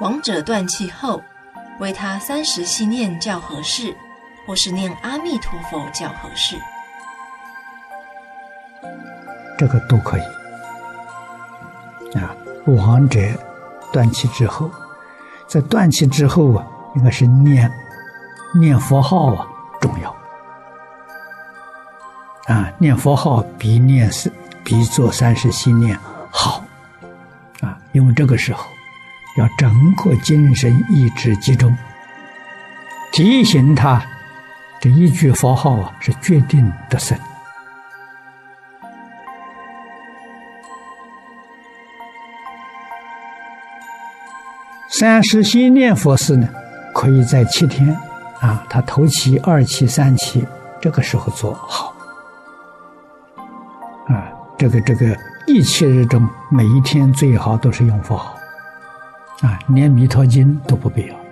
亡者断气后，为他三时系念较合适，或是念阿弥陀佛较合适。这个都可以。啊，亡者断气之后，在断气之后啊，应该是念念佛号啊重要。啊，念佛号比念是比做三时系念好。啊，因为这个时候要整个精神意志集中，提醒他这一句佛号啊是决定得胜。三时心念佛事呢，可以在七天啊，他头七、二七、三七这个时候做好。啊，这个这个一七日中每一天最好都是用佛号，啊，连弥陀经都不必要。